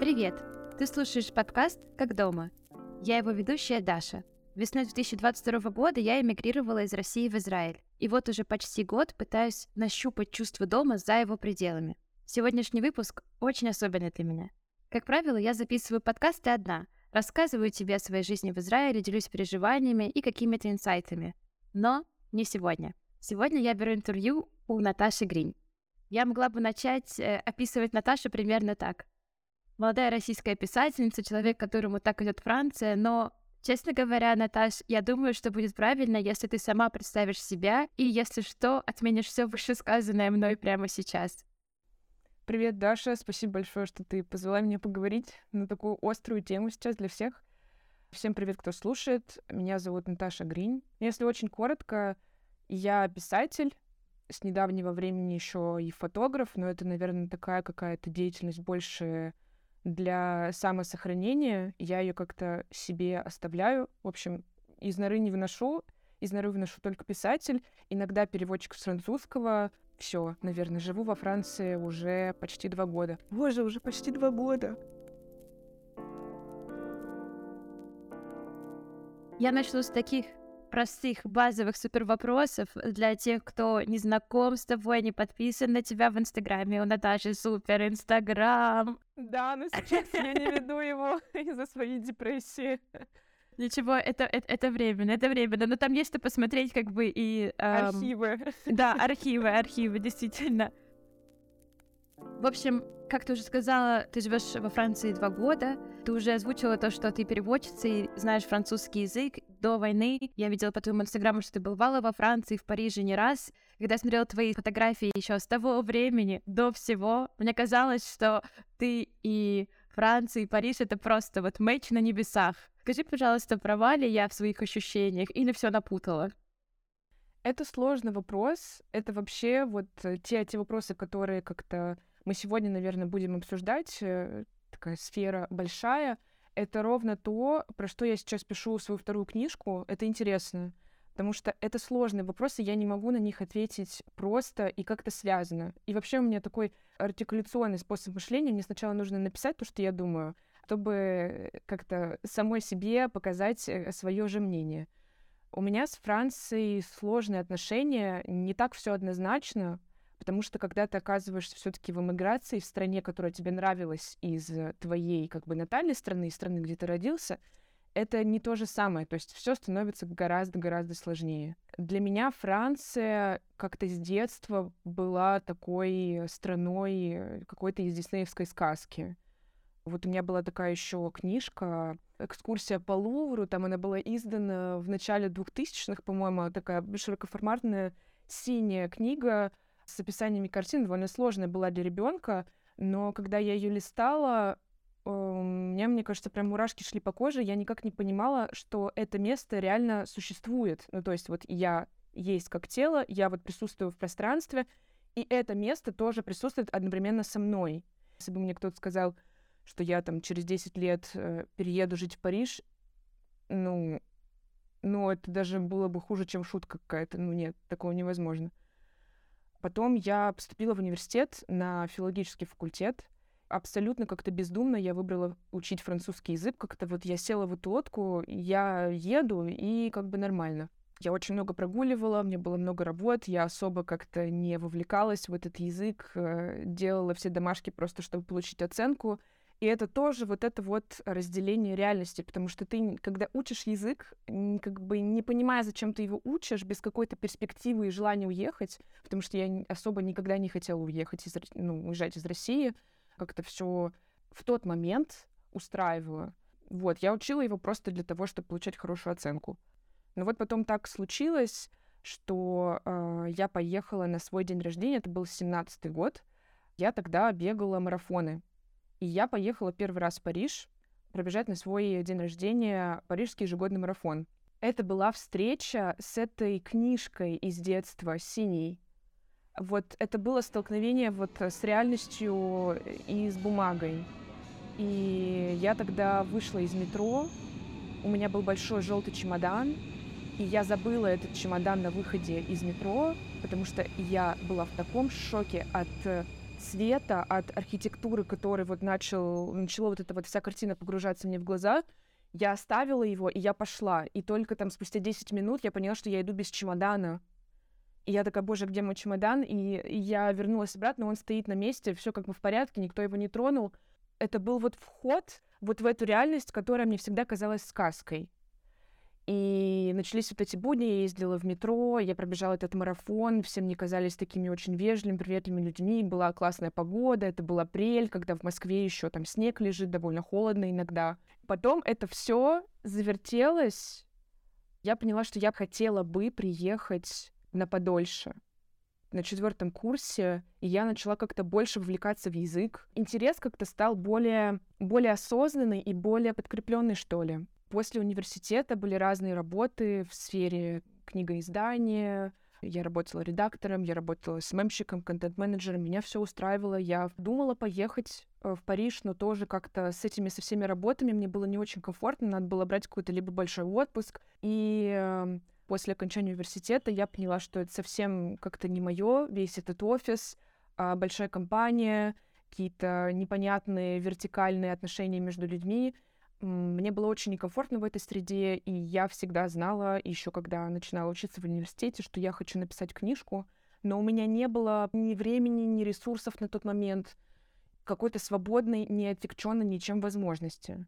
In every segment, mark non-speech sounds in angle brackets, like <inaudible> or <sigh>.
Привет! Ты слушаешь подкаст «Как дома». Я его ведущая Даша. Весной 2022 года я эмигрировала из России в Израиль. И вот уже почти год пытаюсь нащупать чувство дома за его пределами. Сегодняшний выпуск очень особенный для меня. Как правило, я записываю подкасты одна, рассказываю тебе о своей жизни в Израиле, делюсь переживаниями и какими-то инсайтами. Но не сегодня. Сегодня я беру интервью у Наташи Гринь. Я могла бы начать э, описывать Наташу примерно так. Молодая российская писательница, человек, которому так идет Франция, но, честно говоря, Наташ, я думаю, что будет правильно, если ты сама представишь себя и, если что, отменишь все вышесказанное мной прямо сейчас. Привет, Даша. Спасибо большое, что ты позвала меня поговорить на такую острую тему сейчас для всех. Всем привет, кто слушает. Меня зовут Наташа Гринь. Если очень коротко, я писатель, с недавнего времени еще и фотограф, но это, наверное, такая какая-то деятельность больше для самосохранения. Я ее как-то себе оставляю. В общем, из норы не выношу, из норы выношу только писатель, иногда переводчик с французского. Все, наверное, живу во Франции уже почти два года. Боже, уже почти два года. Я начну с таких простых базовых супер вопросов для тех, кто не знаком с тобой, не подписан на тебя в Инстаграме. У Наташи супер Инстаграм. Да, но <laughs> сейчас я не веду его <laughs> из-за своей депрессии. Ничего, это, это, это временно, это временно. Но там есть что посмотреть, как бы и... Эм... Архивы. Да, архивы, архивы, действительно. В общем, как ты уже сказала, ты живешь во Франции два года. Ты уже озвучила то, что ты переводчица и знаешь французский язык. До войны я видела по твоему инстаграму, что ты бывала во Франции, в Париже не раз. Когда я смотрела твои фотографии еще с того времени, до всего, мне казалось, что ты и Франция, и Париж — это просто вот мэч на небесах. Скажи, пожалуйста, права ли я в своих ощущениях или все напутала? Это сложный вопрос. Это вообще вот э, те, те вопросы, которые как-то мы сегодня, наверное, будем обсуждать, э, такая сфера большая, это ровно то, про что я сейчас пишу свою вторую книжку. Это интересно, потому что это сложные вопросы, я не могу на них ответить просто и как-то связано. И вообще у меня такой артикуляционный способ мышления. Мне сначала нужно написать то, что я думаю, чтобы как-то самой себе показать э, свое же мнение. У меня с Францией сложные отношения, не так все однозначно, Потому что когда ты оказываешься все-таки в эмиграции в стране, которая тебе нравилась из твоей как бы натальной страны, из страны, где ты родился, это не то же самое. То есть все становится гораздо-гораздо сложнее. Для меня Франция как-то с детства была такой страной какой-то из диснеевской сказки. Вот у меня была такая еще книжка «Экскурсия по Лувру», там она была издана в начале 2000-х, по-моему, такая широкоформатная синяя книга, с описаниями картин довольно сложная была для ребенка, но когда я ее листала, у меня, мне кажется, прям мурашки шли по коже, я никак не понимала, что это место реально существует. Ну, то есть вот я есть как тело, я вот присутствую в пространстве, и это место тоже присутствует одновременно со мной. Если бы мне кто-то сказал, что я там через 10 лет э, перееду жить в Париж, ну, ну, это даже было бы хуже, чем шутка какая-то. Ну, нет, такого невозможно. Потом я поступила в университет на филологический факультет. Абсолютно как-то бездумно я выбрала учить французский язык. Как-то вот я села в эту лодку, я еду, и как бы нормально. Я очень много прогуливала, мне было много работ, я особо как-то не вовлекалась в этот язык, э, делала все домашки просто, чтобы получить оценку. И это тоже вот это вот разделение реальности, потому что ты, когда учишь язык, как бы не понимая, зачем ты его учишь, без какой-то перспективы и желания уехать, потому что я особо никогда не хотела уехать, из, ну, уезжать из России, как-то все в тот момент устраивало. Вот, я учила его просто для того, чтобы получать хорошую оценку. Но вот потом так случилось, что э, я поехала на свой день рождения, это был 17-й год, я тогда бегала марафоны и я поехала первый раз в Париж пробежать на свой день рождения парижский ежегодный марафон. Это была встреча с этой книжкой из детства, синей. Вот это было столкновение вот с реальностью и с бумагой. И я тогда вышла из метро, у меня был большой желтый чемодан, и я забыла этот чемодан на выходе из метро, потому что я была в таком шоке от цвета, от архитектуры, который вот начал, начала вот эта вот вся картина погружаться мне в глаза, я оставила его, и я пошла. И только там спустя 10 минут я поняла, что я иду без чемодана. И я такая, боже, где мой чемодан? И, и я вернулась обратно, он стоит на месте, все как бы в порядке, никто его не тронул. Это был вот вход вот в эту реальность, которая мне всегда казалась сказкой. И начались вот эти будни, я ездила в метро, я пробежала этот марафон, все мне казались такими очень вежливыми, приветливыми людьми, была классная погода, это был апрель, когда в Москве еще там снег лежит, довольно холодно иногда. Потом это все завертелось, я поняла, что я хотела бы приехать на подольше на четвертом курсе, и я начала как-то больше вовлекаться в язык. Интерес как-то стал более, более осознанный и более подкрепленный, что ли. После университета были разные работы в сфере книгоиздания, я работала редактором, я работала с мемщиком, контент-менеджером, меня все устраивало. Я думала поехать э, в Париж, но тоже как-то с этими со всеми работами мне было не очень комфортно, надо было брать какой-то либо большой отпуск. И эм, после окончания университета я поняла, что это совсем как-то не мое, весь этот офис, а большая компания, какие-то непонятные вертикальные отношения между людьми. Мне было очень некомфортно в этой среде, и я всегда знала, еще когда начинала учиться в университете, что я хочу написать книжку, но у меня не было ни времени, ни ресурсов на тот момент, какой-то свободной, не отягченной ничем возможности.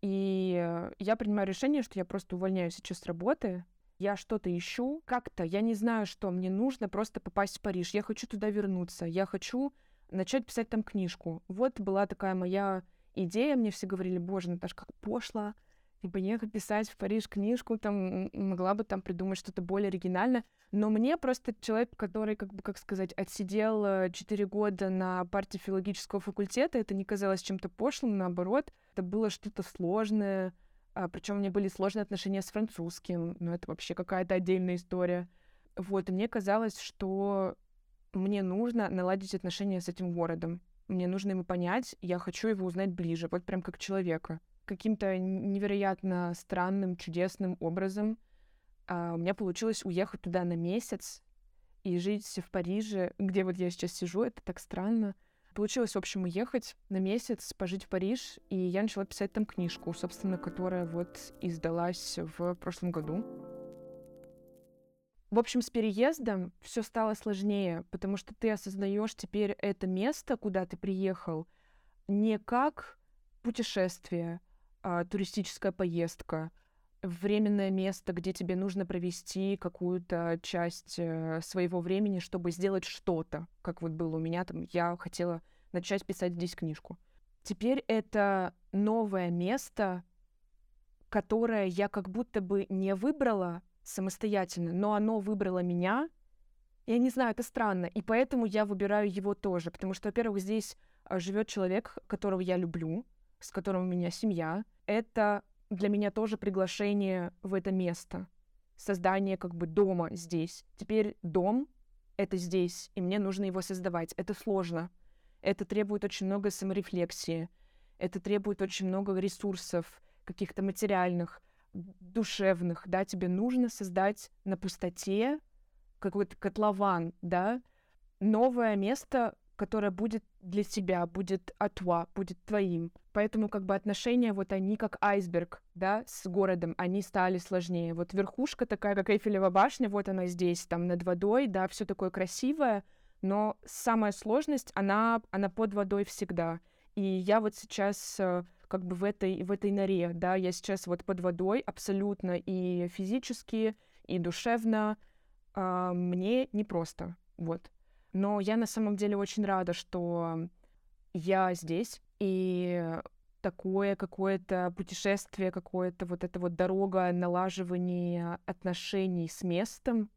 И я принимаю решение, что я просто увольняюсь сейчас с работы, я что-то ищу, как-то, я не знаю, что мне нужно, просто попасть в Париж. Я хочу туда вернуться, я хочу начать писать там книжку. Вот была такая моя идея, мне все говорили, боже, Наташа, как пошло, и поехать писать в Париж книжку, там могла бы там придумать что-то более оригинальное. Но мне просто человек, который, как бы, как сказать, отсидел 4 года на партии филологического факультета, это не казалось чем-то пошлым, наоборот, это было что-то сложное, а, Причем у меня были сложные отношения с французским, но это вообще какая-то отдельная история. Вот, и мне казалось, что мне нужно наладить отношения с этим городом. Мне нужно ему понять, я хочу его узнать ближе, вот прям как человека. Каким-то невероятно странным, чудесным образом а, у меня получилось уехать туда на месяц и жить в Париже, где вот я сейчас сижу, это так странно. Получилось, в общем, уехать на месяц, пожить в Париж, и я начала писать там книжку, собственно, которая вот издалась в прошлом году. В общем, с переездом все стало сложнее, потому что ты осознаешь теперь это место, куда ты приехал, не как путешествие, а туристическая поездка, временное место, где тебе нужно провести какую-то часть э, своего времени, чтобы сделать что-то, как вот было у меня там, я хотела начать писать здесь книжку. Теперь это новое место, которое я как будто бы не выбрала самостоятельно, но оно выбрало меня. Я не знаю, это странно, и поэтому я выбираю его тоже, потому что, во-первых, здесь а, живет человек, которого я люблю, с которым у меня семья. Это для меня тоже приглашение в это место. Создание как бы дома здесь. Теперь дом — это здесь, и мне нужно его создавать. Это сложно. Это требует очень много саморефлексии. Это требует очень много ресурсов, каких-то материальных, душевных, да, тебе нужно создать на пустоте какой-то котлован, да, новое место, которое будет для тебя, будет атуа, будет твоим. Поэтому как бы отношения, вот они как айсберг, да, с городом, они стали сложнее. Вот верхушка такая, как Эйфелева башня, вот она здесь, там над водой, да, все такое красивое, но самая сложность, она, она под водой всегда. И я вот сейчас э, как бы в этой, в этой норе, да, я сейчас вот под водой абсолютно и физически, и душевно, э, мне непросто, вот. Но я на самом деле очень рада, что я здесь, и такое какое-то путешествие, какое-то вот эта вот дорога налаживания отношений с местом,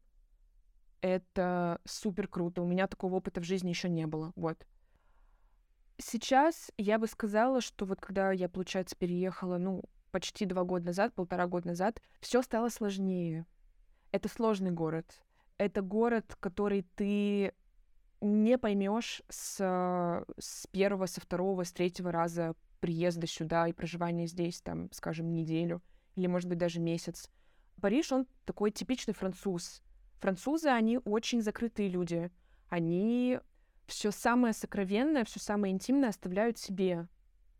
это супер круто. У меня такого опыта в жизни еще не было. Вот. Сейчас я бы сказала, что вот когда я, получается, переехала, ну, почти два года назад, полтора года назад, все стало сложнее. Это сложный город. Это город, который ты не поймешь с, с первого, со второго, с третьего раза приезда сюда и проживания здесь, там, скажем, неделю или, может быть, даже месяц. Париж, он такой типичный француз. Французы, они очень закрытые люди. Они все самое сокровенное, все самое интимное оставляют себе.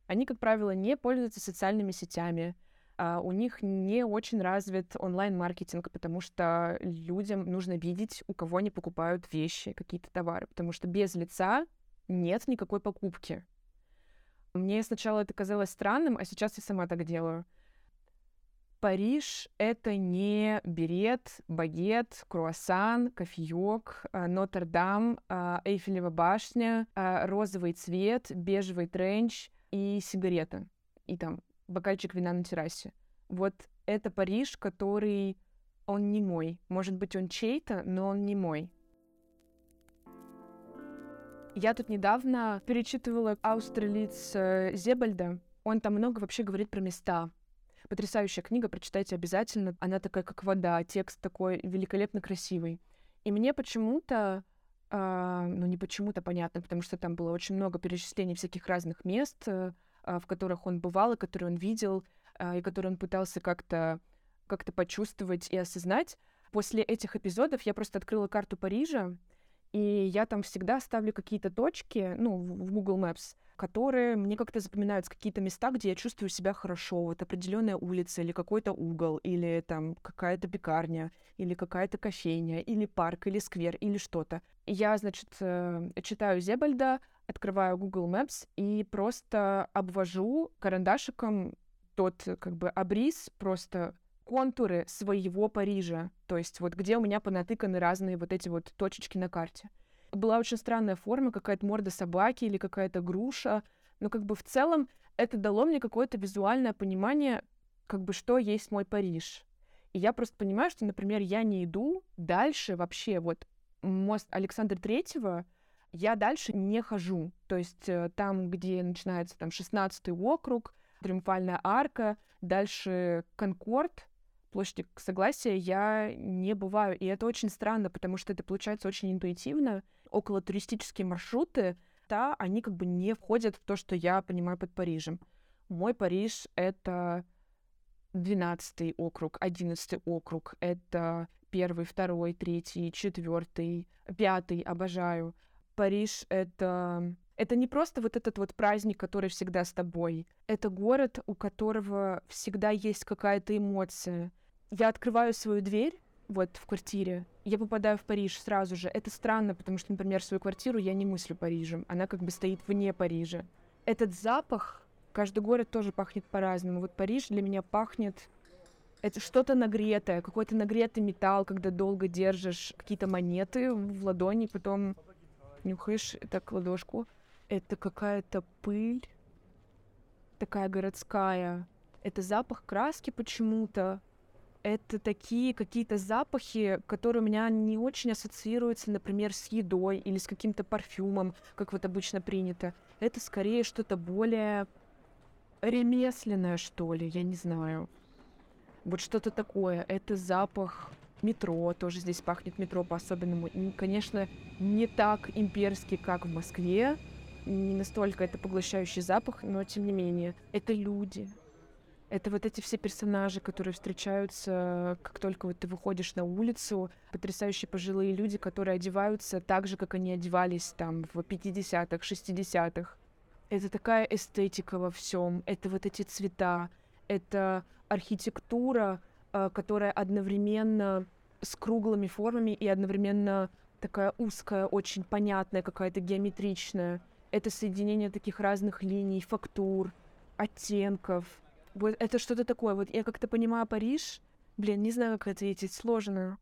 Они, как правило, не пользуются социальными сетями, а у них не очень развит онлайн-маркетинг, потому что людям нужно видеть, у кого они покупают вещи, какие-то товары, потому что без лица нет никакой покупки. Мне сначала это казалось странным, а сейчас я сама так делаю. Париж — это не берет, багет, круассан, кофеек, а, Нотр-Дам, а, Эйфелева башня, а, розовый цвет, бежевый тренч и сигарета. И там бокальчик вина на террасе. Вот это Париж, который... Он не мой. Может быть, он чей-то, но он не мой. Я тут недавно перечитывала Аустерлиц э, Зебальда. Он там много вообще говорит про места. Потрясающая книга, прочитайте обязательно. Она такая, как вода, текст такой великолепно красивый. И мне почему-то, э, ну не почему-то понятно, потому что там было очень много перечислений всяких разных мест, э, в которых он бывал, и которые он видел, э, и которые он пытался как-то как-то почувствовать и осознать. После этих эпизодов я просто открыла карту Парижа, и я там всегда ставлю какие-то точки, ну, в Google Maps, которые мне как-то запоминаются, какие-то места, где я чувствую себя хорошо. Вот определенная улица или какой-то угол, или там какая-то пекарня, или какая-то кофейня, или парк, или сквер, или что-то. Я, значит, э, читаю Зебальда, открываю Google Maps и просто обвожу карандашиком тот как бы обрис, просто контуры своего Парижа, то есть вот где у меня понатыканы разные вот эти вот точечки на карте. Была очень странная форма, какая-то морда собаки или какая-то груша, но как бы в целом это дало мне какое-то визуальное понимание, как бы что есть мой Париж. И я просто понимаю, что, например, я не иду дальше вообще, вот мост Александра Третьего, я дальше не хожу. То есть э, там, где начинается там 16-й округ, Триумфальная арка, дальше Конкорд, площади Согласия я не бываю. И это очень странно, потому что это получается очень интуитивно. Около туристические маршруты, да, они как бы не входят в то, что я понимаю под Парижем. Мой Париж — это 12 округ, 11 округ, это первый, второй, третий, четвертый, пятый, обожаю. Париж — это это не просто вот этот вот праздник, который всегда с тобой. Это город, у которого всегда есть какая-то эмоция. Я открываю свою дверь, вот в квартире, я попадаю в Париж сразу же. Это странно, потому что, например, свою квартиру я не мыслю Парижем. Она как бы стоит вне Парижа. Этот запах, каждый город тоже пахнет по-разному. Вот Париж для меня пахнет это что-то нагретое, какой-то нагретый металл, когда долго держишь какие-то монеты в ладони, потом нюхаешь так ладошку, это какая-то пыль, такая городская. Это запах краски почему-то. Это такие какие-то запахи, которые у меня не очень ассоциируются, например, с едой или с каким-то парфюмом, как вот обычно принято. Это скорее что-то более ремесленное, что ли, я не знаю. Вот что-то такое. Это запах метро, тоже здесь пахнет метро по-особенному. И, конечно, не так имперский, как в Москве, не настолько это поглощающий запах, но тем не менее, это люди. Это вот эти все персонажи, которые встречаются, как только вот ты выходишь на улицу, потрясающие пожилые люди, которые одеваются так же, как они одевались там в 50-х, 60-х. Это такая эстетика во всем, это вот эти цвета, это архитектура, э, которая одновременно с круглыми формами и одновременно такая узкая, очень понятная, какая-то геометричная это соединение таких разных линий, фактур, оттенков. Вот это что-то такое. Вот я как-то понимаю Париж. Блин, не знаю, как ответить, сложно.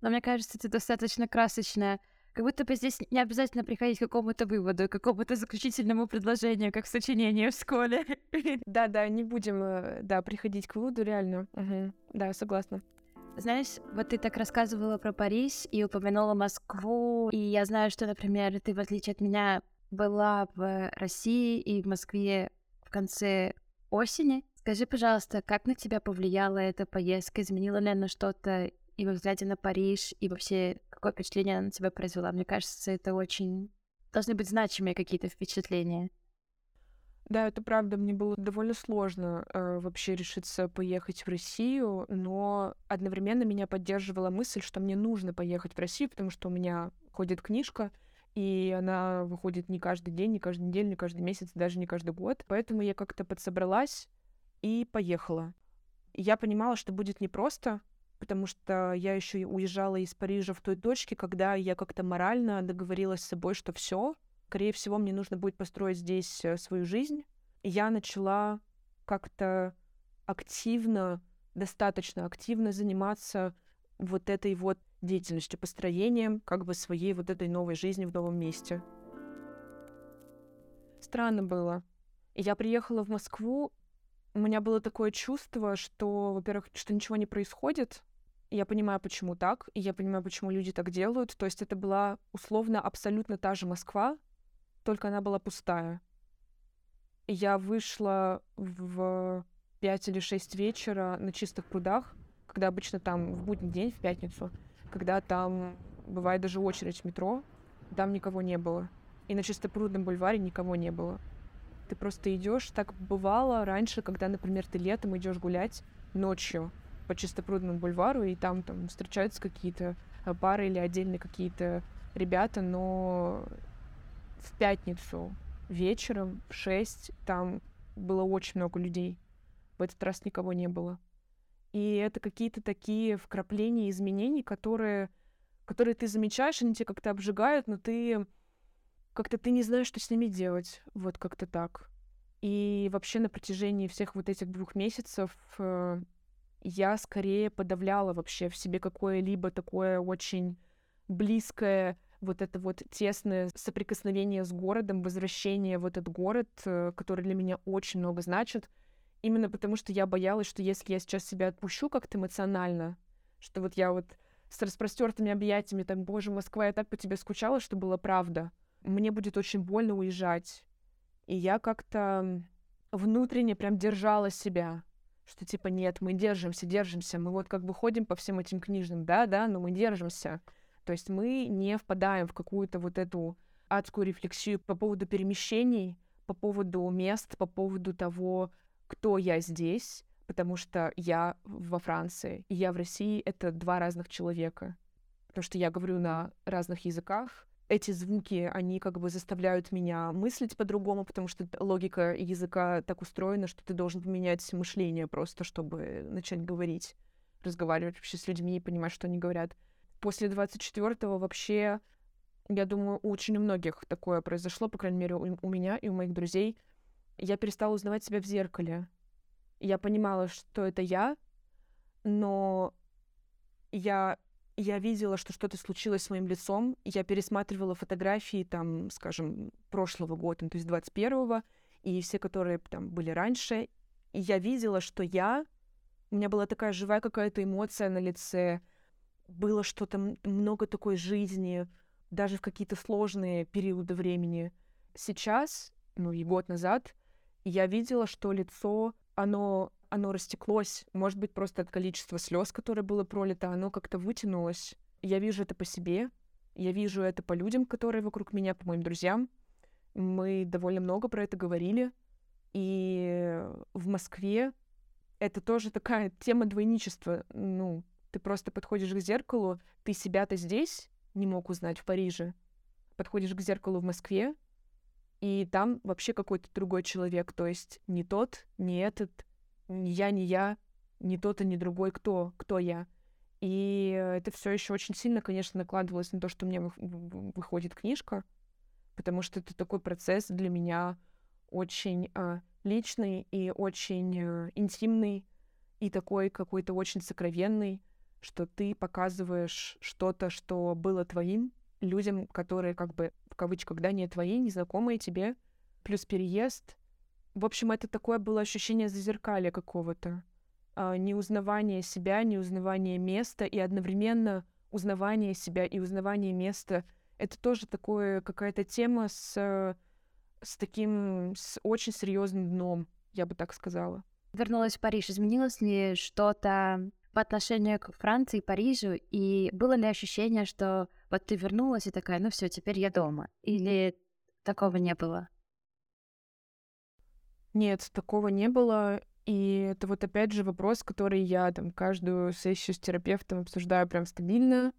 Но мне кажется, это достаточно красочно. Как будто бы здесь не обязательно приходить к какому-то выводу, к какому-то заключительному предложению, как в сочинении в школе. <laughs> Да-да, не будем, э, да, приходить к выводу, реально. Угу. Да, согласна. Знаешь, вот ты так рассказывала про Париж и упомянула Москву, и я знаю, что, например, ты, в отличие от меня, была в России и в Москве в конце осени. Скажи, пожалуйста, как на тебя повлияла эта поездка? Изменила ли она что-то и во взгляде на Париж, и вообще какое впечатление она на тебя произвела? Мне кажется, это очень... Должны быть значимые какие-то впечатления. Да, это правда. Мне было довольно сложно э, вообще решиться поехать в Россию, но одновременно меня поддерживала мысль, что мне нужно поехать в Россию, потому что у меня ходит книжка, и она выходит не каждый день, не каждую неделю, не каждый месяц, даже не каждый год. Поэтому я как-то подсобралась и поехала. Я понимала, что будет непросто, потому что я еще уезжала из Парижа в той точке, когда я как-то морально договорилась с собой, что все, скорее всего, мне нужно будет построить здесь э, свою жизнь. я начала как-то активно, достаточно активно заниматься вот этой вот деятельностью, построением как бы своей вот этой новой жизни в новом месте. Странно было. Я приехала в Москву, у меня было такое чувство, что, во-первых, что ничего не происходит, я понимаю, почему так, и я понимаю, почему люди так делают. То есть это была условно абсолютно та же Москва, только она была пустая. Я вышла в 5 или 6 вечера на чистых прудах, когда обычно там в будний день, в пятницу, когда там бывает даже очередь в метро, там никого не было. И на чистопрудном бульваре никого не было. Ты просто идешь, так бывало раньше, когда, например, ты летом идешь гулять ночью, по Чистопрудному бульвару, и там, там встречаются какие-то э, пары или отдельные какие-то ребята, но в пятницу вечером в шесть там было очень много людей. В этот раз никого не было. И это какие-то такие вкрапления изменений, которые, которые ты замечаешь, они тебя как-то обжигают, но ты как-то ты не знаешь, что с ними делать. Вот как-то так. И вообще на протяжении всех вот этих двух месяцев э, я скорее подавляла вообще в себе какое-либо такое очень близкое вот это вот тесное соприкосновение с городом, возвращение в этот город, э, который для меня очень много значит, именно потому что я боялась, что если я сейчас себя отпущу как-то эмоционально, что вот я вот с распростертыми объятиями, там, боже, Москва, я так по тебе скучала, что было правда, мне будет очень больно уезжать. И я как-то внутренне прям держала себя, что типа нет, мы держимся, держимся, мы вот как бы ходим по всем этим книжным, да, да, но мы держимся. То есть мы не впадаем в какую-то вот эту адскую рефлексию по поводу перемещений, по поводу мест, по поводу того, кто я здесь, потому что я во Франции и я в России — это два разных человека. Потому что я говорю на разных языках, эти звуки, они как бы заставляют меня мыслить по-другому, потому что логика языка так устроена, что ты должен поменять мышление просто, чтобы начать говорить, разговаривать вообще с людьми и понимать, что они говорят. После 24-го вообще, я думаю, у очень многих такое произошло, по крайней мере, у, у меня и у моих друзей. Я перестала узнавать себя в зеркале. Я понимала, что это я, но я я видела, что что-то случилось с моим лицом, я пересматривала фотографии, там, скажем, прошлого года, ну, то есть 21-го, и все, которые там были раньше, и я видела, что я, у меня была такая живая какая-то эмоция на лице, было что-то, много такой жизни, даже в какие-то сложные периоды времени. Сейчас, ну и год назад, я видела, что лицо, оно оно растеклось, может быть, просто от количества слез, которое было пролито, оно как-то вытянулось. Я вижу это по себе, я вижу это по людям, которые вокруг меня, по моим друзьям. Мы довольно много про это говорили. И в Москве это тоже такая тема двойничества. Ну, ты просто подходишь к зеркалу, ты себя-то здесь не мог узнать в Париже. Подходишь к зеркалу в Москве, и там вообще какой-то другой человек, то есть не тот, не этот, ни я, ни я, ни тот и ни другой, кто, кто я. И это все еще очень сильно, конечно, накладывалось на то, что мне выходит книжка, потому что это такой процесс для меня очень э, личный и очень э, интимный, и такой какой-то очень сокровенный, что ты показываешь что-то, что было твоим людям, которые как бы кавычках, да, не твои, незнакомые тебе, плюс переезд, в общем, это такое было ощущение зазеркалья какого-то. А, неузнавание себя, неузнавание места и одновременно узнавание себя и узнавание места. Это тоже такое какая-то тема с, с таким, с очень серьезным дном, я бы так сказала. Вернулась в Париж. Изменилось ли что-то по отношению к Франции, Парижу? И было ли ощущение, что вот ты вернулась и такая, ну все, теперь я дома? Или такого не было? Нет, такого не было. И это вот опять же вопрос, который я там каждую сессию с терапевтом обсуждаю прям стабильно.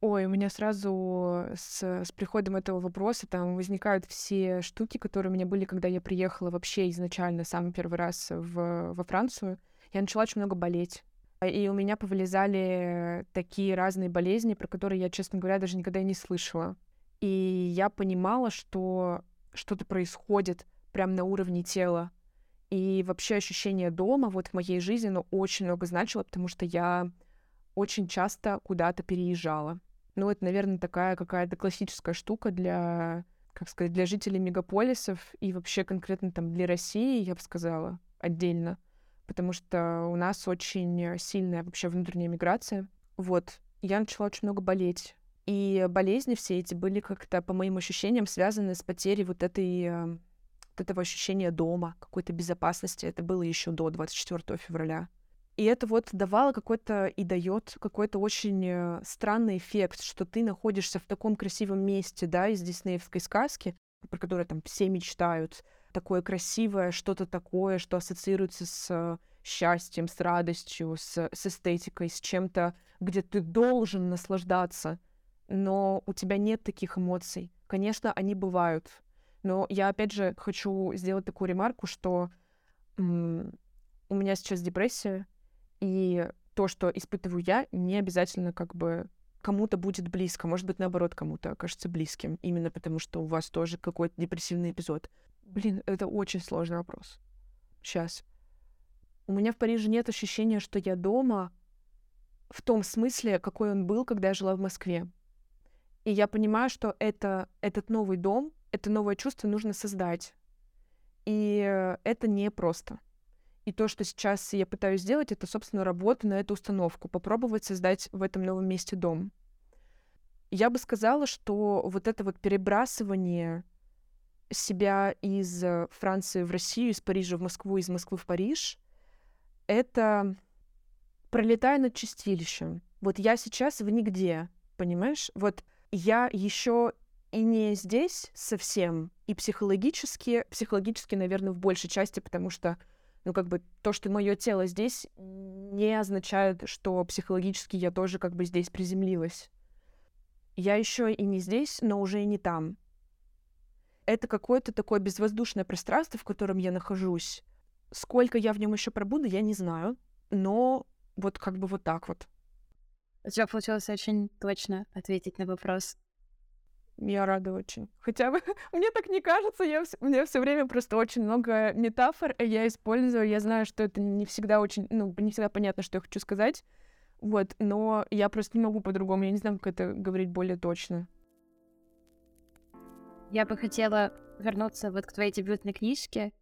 Ой, у меня сразу с, с приходом этого вопроса там возникают все штуки, которые у меня были, когда я приехала вообще изначально, самый первый раз в, во Францию. Я начала очень много болеть. И у меня повылезали такие разные болезни, про которые я, честно говоря, даже никогда и не слышала. И я понимала, что что-то происходит прямо на уровне тела. И вообще ощущение дома вот в моей жизни, оно очень много значило, потому что я очень часто куда-то переезжала. Ну, это, наверное, такая какая-то классическая штука для, как сказать, для жителей мегаполисов и вообще конкретно там для России, я бы сказала, отдельно. Потому что у нас очень сильная вообще внутренняя миграция. Вот. Я начала очень много болеть. И болезни все эти были как-то, по моим ощущениям, связаны с потерей вот этой э, вот этого ощущения дома, какой-то безопасности. Это было еще до 24 февраля. И это вот давало какой-то и дает какой-то очень э, странный эффект, что ты находишься в таком красивом месте, да, из диснеевской сказки, про которую там все мечтают. Такое красивое, что-то такое, что ассоциируется с счастьем, с радостью, с, с эстетикой, с чем-то, где ты должен наслаждаться, но у тебя нет таких эмоций. Конечно, они бывают, но я опять же хочу сделать такую ремарку, что м- у меня сейчас депрессия, и то, что испытываю я, не обязательно как бы кому-то будет близко. Может быть, наоборот, кому-то окажется близким. Именно потому, что у вас тоже какой-то депрессивный эпизод. Блин, это очень сложный вопрос. Сейчас. У меня в Париже нет ощущения, что я дома в том смысле, какой он был, когда я жила в Москве. И я понимаю, что это, этот новый дом, это новое чувство нужно создать. И это не просто. И то, что сейчас я пытаюсь сделать, это, собственно, работа на эту установку, попробовать создать в этом новом месте дом. Я бы сказала, что вот это вот перебрасывание себя из Франции в Россию, из Парижа в Москву, из Москвы в Париж, это пролетая над чистилищем. Вот я сейчас в нигде, понимаешь? Вот я еще и не здесь совсем, и психологически, психологически, наверное, в большей части, потому что ну, как бы то, что мое тело здесь, не означает, что психологически я тоже как бы здесь приземлилась. Я еще и не здесь, но уже и не там. Это какое-то такое безвоздушное пространство, в котором я нахожусь. Сколько я в нем еще пробуду, я не знаю. Но вот как бы вот так вот. У тебя получилось очень точно ответить на вопрос. Я рада очень. Хотя бы <laughs> мне так не кажется, я, мне все время просто очень много метафор я использую. Я знаю, что это не всегда очень, ну, не всегда понятно, что я хочу сказать. Вот, но я просто не могу по-другому. Я не знаю, как это говорить более точно. Я бы хотела вернуться вот к твоей дебютной книжке.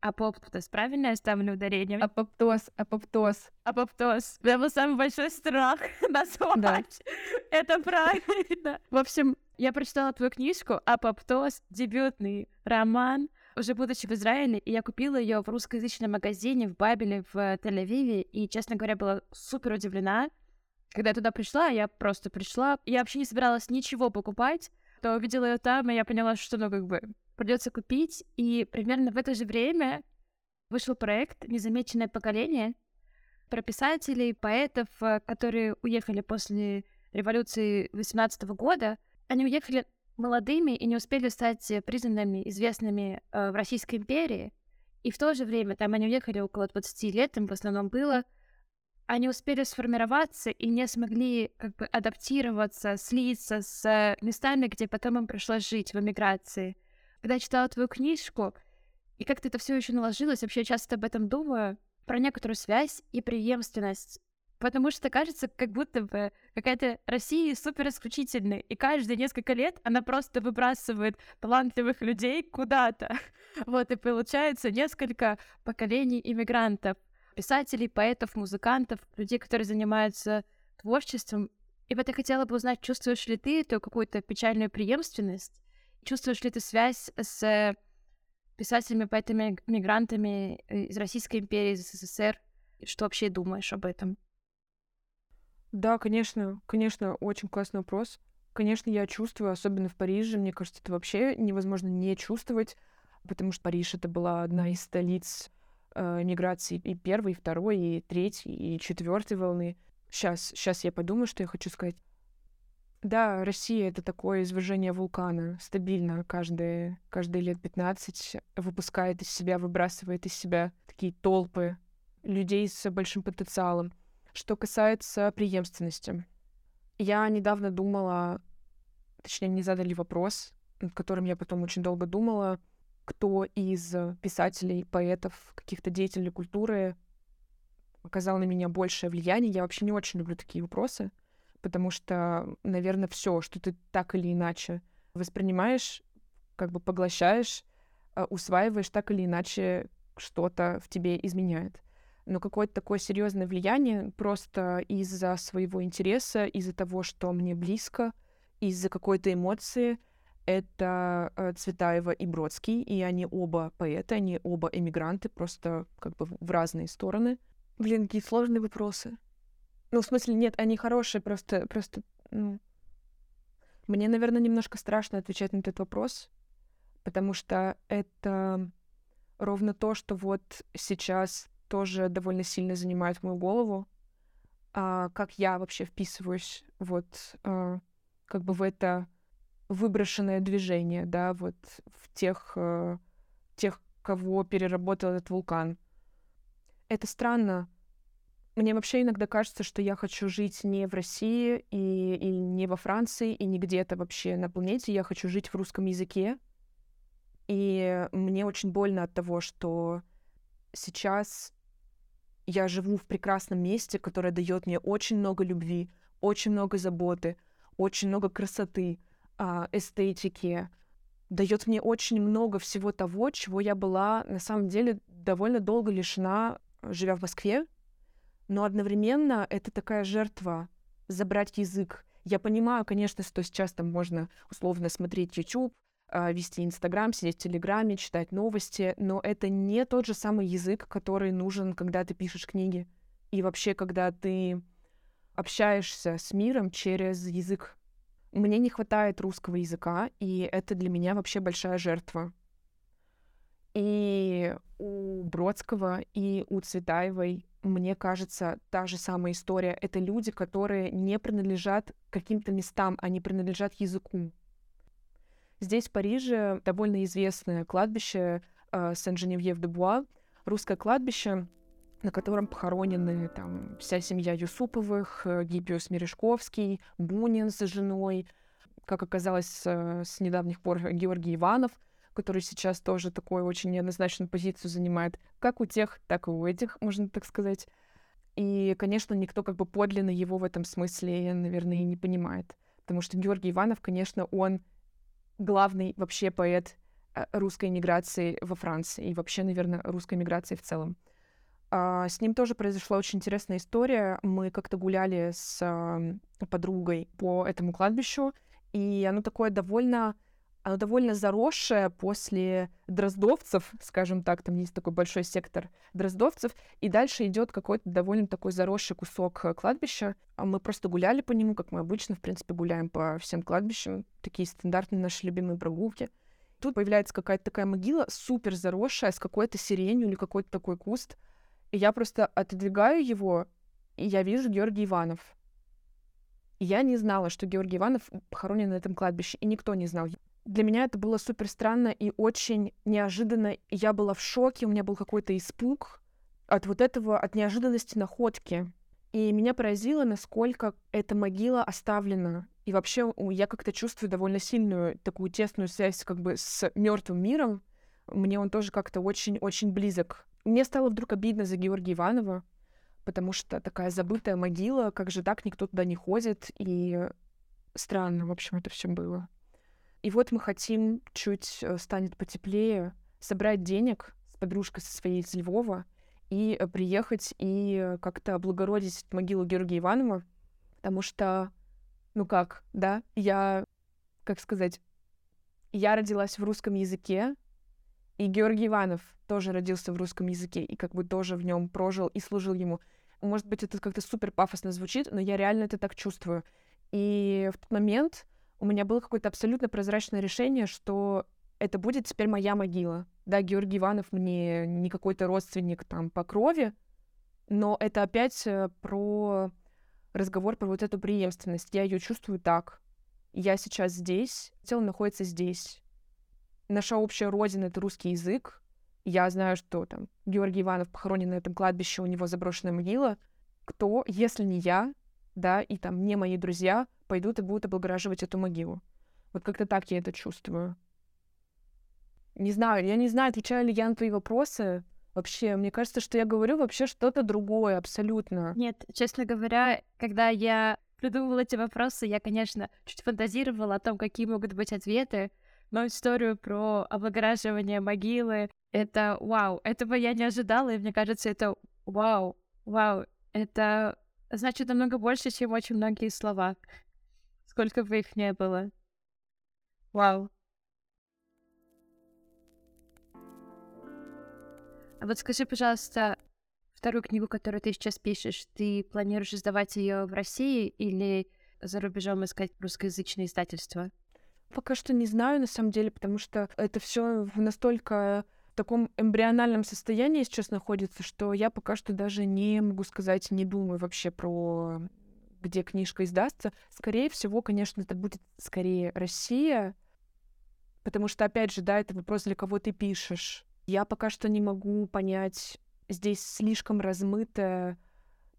Апоптоз, правильно я ставлю ударение? Апоптоз, апоптоз. Апоптоз. Это был самый большой страх <laughs> назвать. Да. <laughs> Это правильно. В общем, я прочитала твою книжку «Апоптоз», дебютный роман, уже будучи в Израиле, и я купила ее в русскоязычном магазине в Бабеле в Тель-Авиве, и, честно говоря, была супер удивлена. Когда я туда пришла, я просто пришла, я вообще не собиралась ничего покупать, то увидела ее там, и я поняла, что, ну, как бы, придется купить, и примерно в это же время вышел проект «Незамеченное поколение» про писателей, поэтов, э, которые уехали после революции 18 года, они уехали молодыми и не успели стать признанными, известными э, в Российской империи. И в то же время, там они уехали около 20 лет, им в основном было, они успели сформироваться и не смогли как бы адаптироваться, слиться с местами, где потом им пришлось жить в эмиграции. Когда я читала твою книжку, и как-то это все еще наложилось, вообще я часто об этом думаю, про некоторую связь и преемственность Потому что кажется, как будто бы какая-то Россия супер исключительная, и каждые несколько лет она просто выбрасывает талантливых людей куда-то. <laughs> Вот, и получается несколько поколений иммигрантов, писателей, поэтов, музыкантов, людей, которые занимаются творчеством. И вот я хотела бы узнать, чувствуешь ли ты эту какую-то печальную преемственность? Чувствуешь ли ты связь с писателями, поэтами, мигрантами из Российской империи, из СССР? Что вообще думаешь об этом? Да, конечно, конечно, очень классный вопрос. Конечно, я чувствую, особенно в Париже, мне кажется, это вообще невозможно не чувствовать, потому что Париж это была одна из столиц э, миграции и первой, и второй, и третьей, и четвертой волны. Сейчас, сейчас я подумаю, что я хочу сказать. Да, Россия — это такое извержение вулкана. Стабильно каждые, каждые лет 15 выпускает из себя, выбрасывает из себя такие толпы людей с большим потенциалом. Что касается преемственности. Я недавно думала, точнее, мне задали вопрос, над которым я потом очень долго думала, кто из писателей, поэтов, каких-то деятелей культуры оказал на меня большее влияние. Я вообще не очень люблю такие вопросы, потому что, наверное, все, что ты так или иначе воспринимаешь, как бы поглощаешь, а, усваиваешь, так или иначе что-то в тебе изменяет. Но какое-то такое серьезное влияние просто из-за своего интереса, из-за того, что мне близко, из-за какой-то эмоции — это э, Цветаева и Бродский, и они оба поэты, они оба эмигранты, просто как бы в разные стороны. Блин, какие сложные вопросы. Ну, в смысле, нет, они хорошие, просто, просто, ну... Мне, наверное, немножко страшно отвечать на этот вопрос, потому что это ровно то, что вот сейчас тоже довольно сильно занимает мою голову, а как я вообще вписываюсь вот а, как бы в это выброшенное движение, да, вот в тех, э, тех, кого переработал этот вулкан. Это странно. Мне вообще иногда кажется, что я хочу жить не в России и, и не во Франции, и не где-то вообще на планете. Я хочу жить в русском языке. И мне очень больно от того, что сейчас я живу в прекрасном месте, которое дает мне очень много любви, очень много заботы, очень много красоты, эстетики, дает мне очень много всего того, чего я была на самом деле довольно долго лишена, живя в Москве. Но одновременно это такая жертва забрать язык. Я понимаю, конечно, что сейчас там можно условно смотреть YouTube, а, вести Инстаграм, сидеть в Телеграме, читать новости, но это не тот же самый язык, который нужен, когда ты пишешь книги. И вообще, когда ты общаешься с миром через язык мне не хватает русского языка, и это для меня вообще большая жертва. И у Бродского, и у Цветаевой, мне кажется, та же самая история. Это люди, которые не принадлежат каким-то местам, они принадлежат языку. Здесь, в Париже, довольно известное кладбище э, Сен-Женевьев-де-Буа, русское кладбище, на котором похоронены там вся семья Юсуповых, э, Гиппиус Мережковский, Бунин с женой, как оказалось, с недавних пор Георгий Иванов, который сейчас тоже такую очень неоднозначную позицию занимает, как у тех, так и у этих, можно так сказать. И, конечно, никто как бы подлинно его в этом смысле, наверное, и не понимает. Потому что Георгий Иванов, конечно, он главный вообще поэт э, русской миграции во Франции и вообще, наверное, русской миграции в целом. А, с ним тоже произошла очень интересная история. Мы как-то гуляли с подругой по этому кладбищу, и оно такое довольно оно довольно заросшее после дроздовцев, скажем так, там есть такой большой сектор дроздовцев, и дальше идет какой-то довольно такой заросший кусок э, кладбища. А мы просто гуляли по нему, как мы обычно, в принципе, гуляем по всем кладбищам, такие стандартные наши любимые прогулки. Тут появляется какая-то такая могила, супер заросшая, с какой-то сиренью или какой-то такой куст, и я просто отодвигаю его, и я вижу Георгий Иванов. И я не знала, что Георгий Иванов похоронен на этом кладбище, и никто не знал. Для меня это было супер странно и очень неожиданно. Я была в шоке, у меня был какой-то испуг от вот этого, от неожиданности находки. И меня поразило, насколько эта могила оставлена. И вообще я как-то чувствую довольно сильную такую тесную связь как бы с мертвым миром. Мне он тоже как-то очень-очень близок. Мне стало вдруг обидно за Георгия Иванова, потому что такая забытая могила, как же так, никто туда не ходит, и странно, в общем, это все было. И вот мы хотим, чуть э, станет потеплее, собрать денег с подружкой со своей из Львова и э, приехать и как-то облагородить могилу Георгия Иванова, потому что, ну как, да, я, как сказать, я родилась в русском языке, и Георгий Иванов тоже родился в русском языке и как бы тоже в нем прожил и служил ему. Может быть, это как-то супер пафосно звучит, но я реально это так чувствую. И в тот момент у меня было какое-то абсолютно прозрачное решение, что это будет теперь моя могила. Да, Георгий Иванов мне не какой-то родственник там по крови, но это опять э, про разговор про вот эту преемственность. Я ее чувствую так. Я сейчас здесь, тело находится здесь. Наша общая родина — это русский язык. Я знаю, что там Георгий Иванов похоронен на этом кладбище, у него заброшенная могила. Кто, если не я, да, и там не мои друзья, пойдут и будут облагораживать эту могилу. Вот как-то так я это чувствую. Не знаю, я не знаю, отвечаю ли я на твои вопросы. Вообще, мне кажется, что я говорю вообще что-то другое абсолютно. Нет, честно говоря, когда я придумывала эти вопросы, я, конечно, чуть фантазировала о том, какие могут быть ответы, но историю про облагораживание могилы — это вау, этого я не ожидала, и мне кажется, это вау, вау, это значит намного больше, чем очень многие слова, сколько бы их не было. Вау. А вот скажи, пожалуйста, вторую книгу, которую ты сейчас пишешь, ты планируешь издавать ее в России или за рубежом искать русскоязычные издательства? Пока что не знаю, на самом деле, потому что это все в настолько таком эмбриональном состоянии сейчас находится, что я пока что даже не могу сказать, не думаю вообще про где книжка издастся. Скорее всего, конечно, это будет скорее Россия, потому что, опять же, да, это вопрос, для кого ты пишешь. Я пока что не могу понять, здесь слишком размытое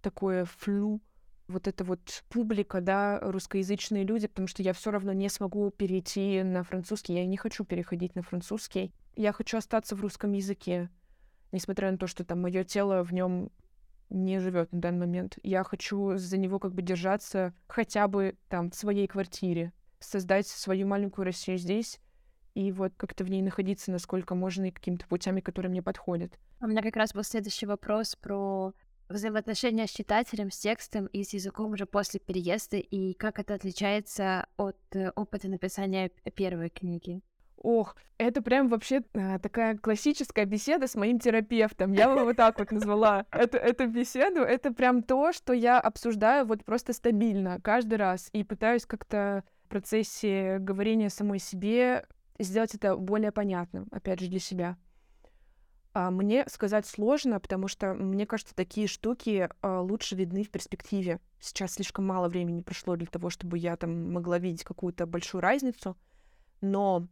такое флю, вот эта вот публика, да, русскоязычные люди, потому что я все равно не смогу перейти на французский, я не хочу переходить на французский. Я хочу остаться в русском языке, несмотря на то, что там мое тело в нем не живет на данный момент. Я хочу за него как бы держаться хотя бы там в своей квартире, создать свою маленькую Россию здесь и вот как-то в ней находиться, насколько можно, и какими-то путями, которые мне подходят. У меня как раз был следующий вопрос про взаимоотношения с читателем, с текстом и с языком уже после переезда, и как это отличается от э, опыта написания первой книги. Ох, это прям вообще а, такая классическая беседа с моим терапевтом. Я бы вот так вот назвала <laughs> эту, эту беседу. Это прям то, что я обсуждаю вот просто стабильно каждый раз и пытаюсь как-то в процессе говорения самой себе сделать это более понятным, опять же, для себя. А мне сказать сложно, потому что, мне кажется, такие штуки а, лучше видны в перспективе. Сейчас слишком мало времени прошло для того, чтобы я там могла видеть какую-то большую разницу. Но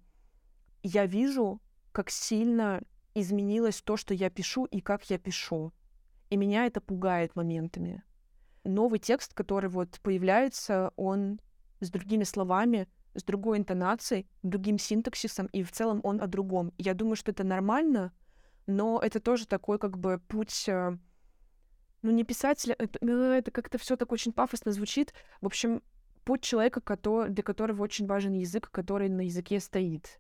я вижу, как сильно изменилось то, что я пишу и как я пишу. И меня это пугает моментами. Новый текст, который вот появляется, он с другими словами, с другой интонацией, другим синтаксисом, и в целом он о другом. Я думаю, что это нормально, но это тоже такой как бы путь, э, ну не писателя, это, ну, это как-то все так очень пафосно звучит. В общем, путь человека, который, для которого очень важен язык, который на языке стоит.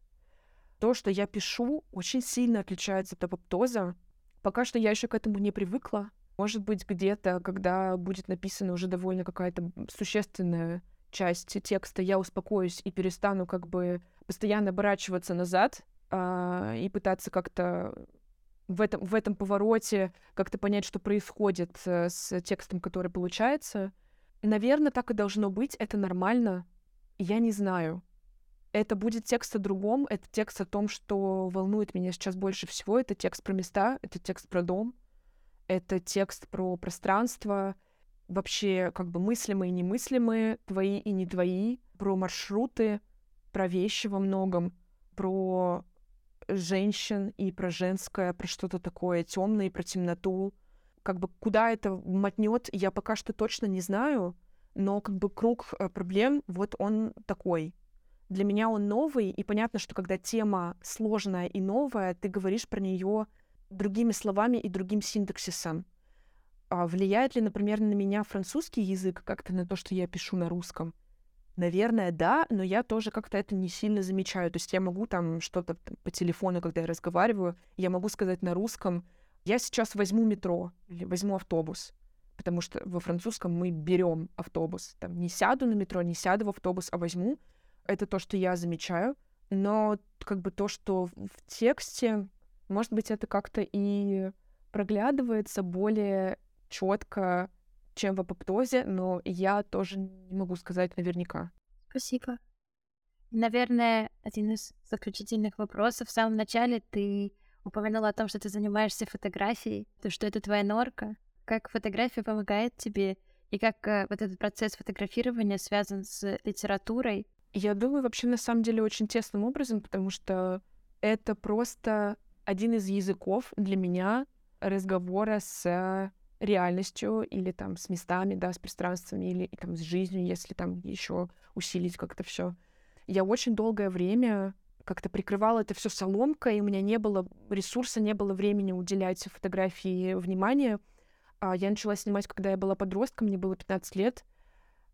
То, что я пишу, очень сильно отличается от апоптоза. Пока что я еще к этому не привыкла. Может быть, где-то, когда будет написана уже довольно какая-то существенная часть текста я успокоюсь и перестану как бы постоянно оборачиваться назад а, и пытаться как-то в этом, в этом повороте как-то понять, что происходит э, с текстом, который получается. Наверное, так и должно быть, это нормально. Я не знаю. Это будет текст о другом, это текст о том, что волнует меня сейчас больше всего. Это текст про места, это текст про дом, это текст про пространство, вообще как бы мыслимые и немыслимые, твои и не твои, про маршруты, про вещи во многом, про женщин и про женское, про что-то такое темное, про темноту. Как бы куда это мотнет, я пока что точно не знаю, но как бы круг э, проблем, вот он такой. Для меня он новый, и понятно, что когда тема сложная и новая, ты говоришь про нее другими словами и другим синтаксисом. А влияет ли, например, на меня французский язык как-то на то, что я пишу на русском? Наверное, да, но я тоже как-то это не сильно замечаю. То есть я могу там что-то по телефону, когда я разговариваю, я могу сказать на русском, я сейчас возьму метро или возьму автобус, потому что во французском мы берем автобус. Там не сяду на метро, не сяду в автобус, а возьму. Это то, что я замечаю. Но как бы то, что в тексте, может быть, это как-то и проглядывается более четко, чем в апоптозе, но я тоже не могу сказать наверняка. Спасибо. Наверное, один из заключительных вопросов. В самом начале ты упомянула о том, что ты занимаешься фотографией, то, что это твоя норка. Как фотография помогает тебе, и как э, вот этот процесс фотографирования связан с литературой? Я думаю, вообще на самом деле очень тесным образом, потому что это просто один из языков для меня разговора с реальностью или там с местами, да, с пространствами или и, там с жизнью, если там еще усилить как-то все. Я очень долгое время как-то прикрывала это все соломкой, и у меня не было ресурса, не было времени уделять фотографии внимания. А я начала снимать, когда я была подростком, мне было 15 лет.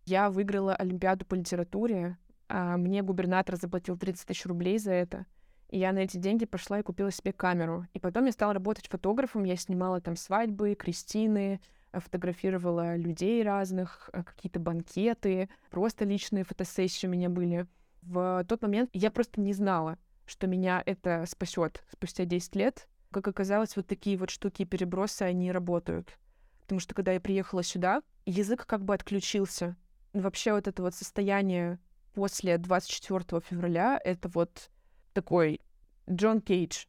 Я выиграла Олимпиаду по литературе. А мне губернатор заплатил 30 тысяч рублей за это. И я на эти деньги пошла и купила себе камеру. И потом я стала работать фотографом. Я снимала там свадьбы, крестины, фотографировала людей разных, э, какие-то банкеты, просто личные фотосессии у меня были. В тот момент я просто не знала, что меня это спасет спустя 10 лет. Как оказалось, вот такие вот штуки перебросы, они работают. Потому что когда я приехала сюда, язык как бы отключился. Вообще вот это вот состояние после 24 февраля, это вот такой Джон Кейдж.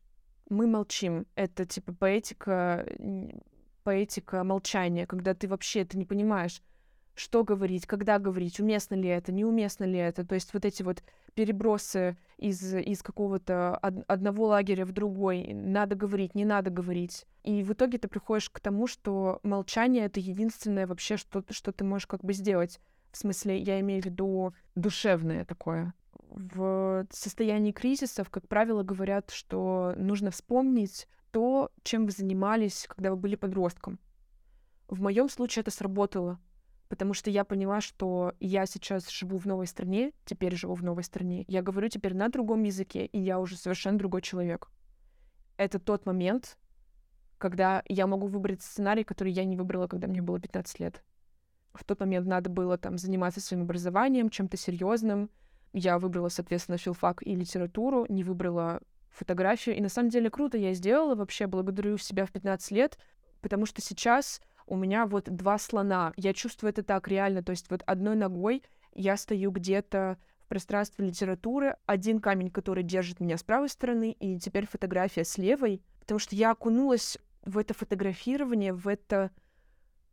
Мы молчим. Это типа поэтика, поэтика молчания, когда ты вообще это не понимаешь, что говорить, когда говорить, уместно ли это, неуместно ли это. То есть вот эти вот перебросы из, из какого-то од- одного лагеря в другой, надо говорить, не надо говорить. И в итоге ты приходишь к тому, что молчание — это единственное вообще, что, что ты можешь как бы сделать. В смысле, я имею в виду душевное такое. В состоянии кризисов, как правило, говорят, что нужно вспомнить то, чем вы занимались, когда вы были подростком. В моем случае это сработало потому что я поняла, что я сейчас живу в новой стране, теперь живу в новой стране, я говорю теперь на другом языке, и я уже совершенно другой человек. Это тот момент, когда я могу выбрать сценарий, который я не выбрала, когда мне было 15 лет. В тот момент надо было там заниматься своим образованием, чем-то серьезным. Я выбрала, соответственно, филфак и литературу, не выбрала фотографию. И на самом деле круто я сделала, вообще благодарю себя в 15 лет, потому что сейчас у меня вот два слона. Я чувствую это так реально. То есть вот одной ногой я стою где-то в пространстве литературы, один камень, который держит меня с правой стороны, и теперь фотография с левой, потому что я окунулась в это фотографирование, в это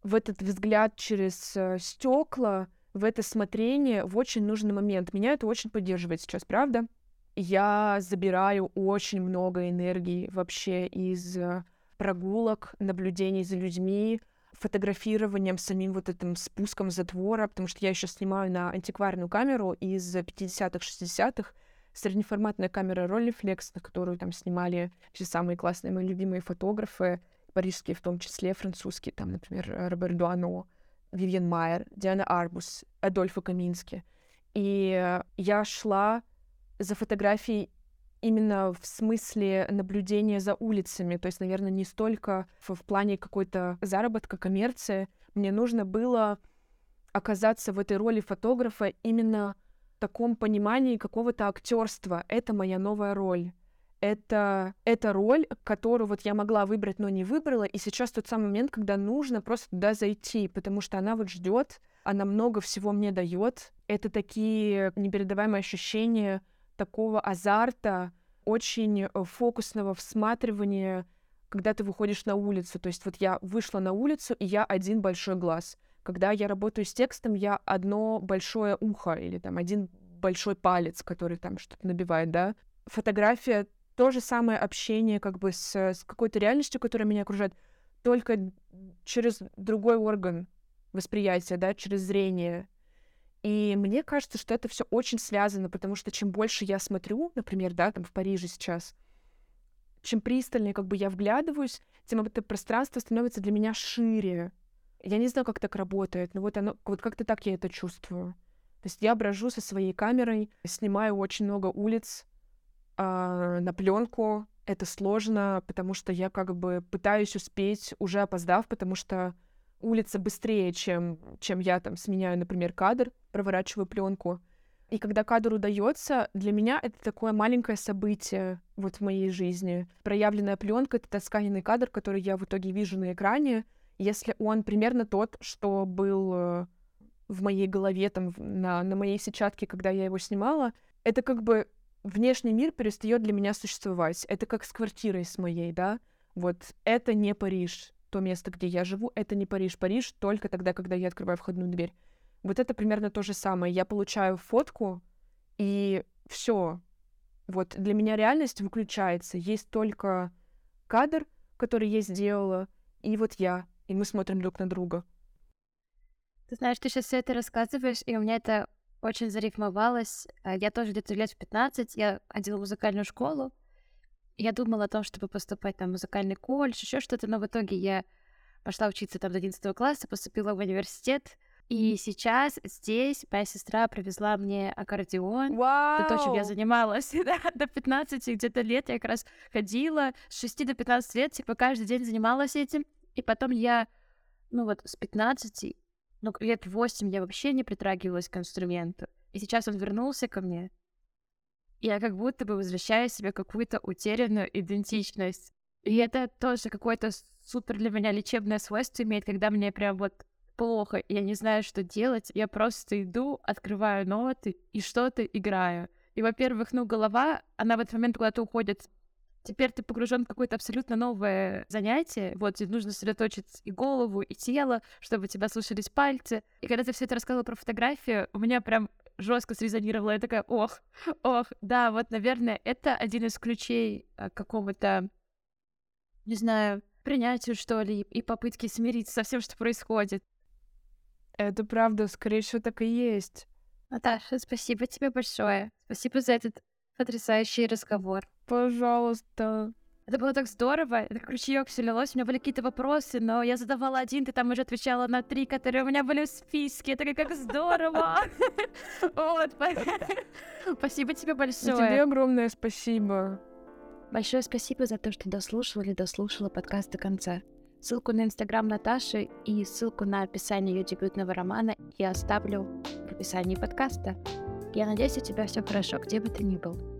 в этот взгляд через э, стекла, в это смотрение в очень нужный момент. Меня это очень поддерживает сейчас, правда? Я забираю очень много энергии вообще из э, прогулок, наблюдений за людьми, фотографированием, самим вот этим спуском затвора, потому что я еще снимаю на антикварную камеру из 50-х, 60-х, среднеформатная камера Rolleiflex, на которую там снимали все самые классные мои любимые фотографы, парижские в том числе, французские, там, например, Роберт Дуано, Вивьен Майер, Диана Арбус, Адольфо Камински. И я шла за фотографией именно в смысле наблюдения за улицами. То есть, наверное, не столько в, в плане какой-то заработка, коммерции. Мне нужно было оказаться в этой роли фотографа именно в таком понимании какого-то актерства. Это моя новая роль. Это, это роль, которую вот я могла выбрать, но не выбрала. И сейчас тот самый момент, когда нужно просто туда зайти, потому что она вот ждет, она много всего мне дает. Это такие непередаваемые ощущения такого азарта, очень э, фокусного всматривания, когда ты выходишь на улицу. То есть вот я вышла на улицу, и я один большой глаз. Когда я работаю с текстом, я одно большое ухо или там один большой палец, который там что-то набивает, да. Фотография — то же самое общение как бы с, с какой-то реальностью, которая меня окружает, только через другой орган восприятия, да, через зрение. И мне кажется, что это все очень связано, потому что чем больше я смотрю, например, да, там в Париже сейчас, чем пристальнее как бы я вглядываюсь, тем это пространство становится для меня шире. Я не знаю, как так работает, но вот оно, вот как-то так я это чувствую. То есть я брожу со своей камерой, снимаю очень много улиц э, на пленку. Это сложно, потому что я как бы пытаюсь успеть, уже опоздав, потому что улица быстрее, чем, чем я там сменяю, например, кадр, проворачиваю пленку. И когда кадр удается, для меня это такое маленькое событие вот в моей жизни. Проявленная пленка — это тосканенный кадр, который я в итоге вижу на экране. Если он примерно тот, что был э, в моей голове, там, на, на моей сетчатке, когда я его снимала, это как бы внешний мир перестает для меня существовать. Это как с квартирой с моей, да? Вот это не Париж то место, где я живу, это не Париж. Париж только тогда, когда я открываю входную дверь. Вот это примерно то же самое. Я получаю фотку, и все. Вот для меня реальность выключается. Есть только кадр, который я сделала, и вот я, и мы смотрим друг на друга. Ты знаешь, ты сейчас все это рассказываешь, и у меня это очень зарифмовалось. А, я тоже где-то лет в 15, я ходила в музыкальную школу. Я думала о том, чтобы поступать там в музыкальный колледж, еще что-то, но в итоге я пошла учиться там до 11 класса, поступила в университет, и сейчас здесь моя сестра привезла мне аккордеон. Вау! Это то, чем я занималась <laughs> да, до 15 где-то лет. Я как раз ходила с 6 до 15 лет, типа каждый день занималась этим. И потом я, ну вот с 15, ну лет 8 я вообще не притрагивалась к инструменту. И сейчас он вернулся ко мне. Я как будто бы возвращаю себе какую-то утерянную идентичность. И это тоже какое-то супер для меня лечебное свойство имеет, когда мне прям вот плохо, я не знаю, что делать, я просто иду, открываю ноты и что-то играю. И, во-первых, ну, голова, она в этот момент куда-то уходит. Теперь ты погружен в какое-то абсолютно новое занятие. Вот, тебе нужно сосредоточить и голову, и тело, чтобы тебя слушались пальцы. И когда ты все это рассказывала про фотографию, у меня прям жестко срезонировало. Я такая, ох, ох, да, вот, наверное, это один из ключей а, какого-то, не знаю, принятию, что ли, и попытки смириться со всем, что происходит. Это правда, скорее всего, так и есть. Наташа, спасибо тебе большое. Спасибо за этот потрясающий разговор. Пожалуйста. Это было так здорово, это как ручеёк все лилось, у меня были какие-то вопросы, но я задавала один, ты там уже отвечала на три, которые у меня были в списке, это как здорово! <laughs> Вот, <laughs> спасибо тебе большое. Тебе огромное спасибо. Большое спасибо за то, что дослушала или дослушала подкаст до конца. Ссылку на инстаграм Наташи и ссылку на описание ее дебютного романа я оставлю в описании подкаста. Я надеюсь, у тебя все хорошо, где бы ты ни был.